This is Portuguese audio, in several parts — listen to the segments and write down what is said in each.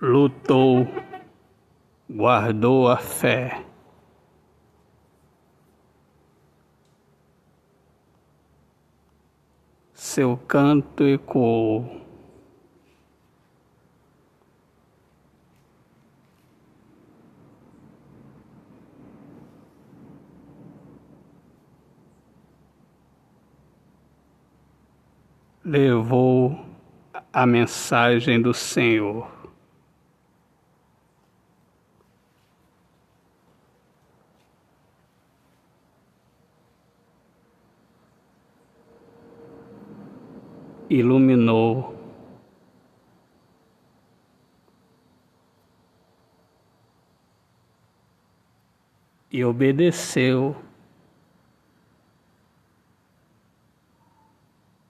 lutou, guardou a fé. Seu canto ecoou. Levou a mensagem do Senhor. Iluminou e obedeceu,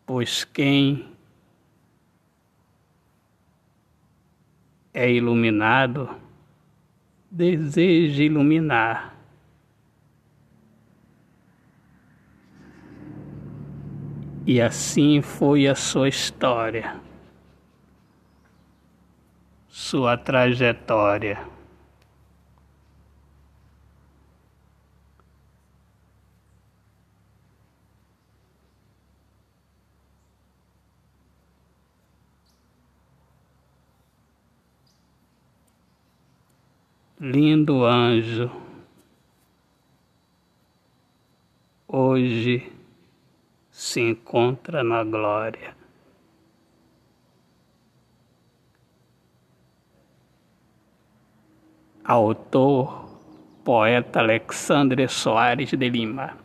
pois quem é iluminado, deseja iluminar. E assim foi a sua história, sua trajetória. lindo anjo, hoje se encontra na glória. Autor, poeta Alexandre Soares de Lima.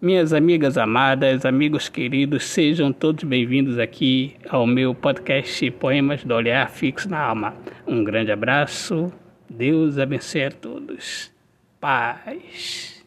Minhas amigas amadas, amigos queridos, sejam todos bem-vindos aqui ao meu podcast Poemas do Olhar Fixo na Alma. Um grande abraço Deus abençoe a todos. Paz.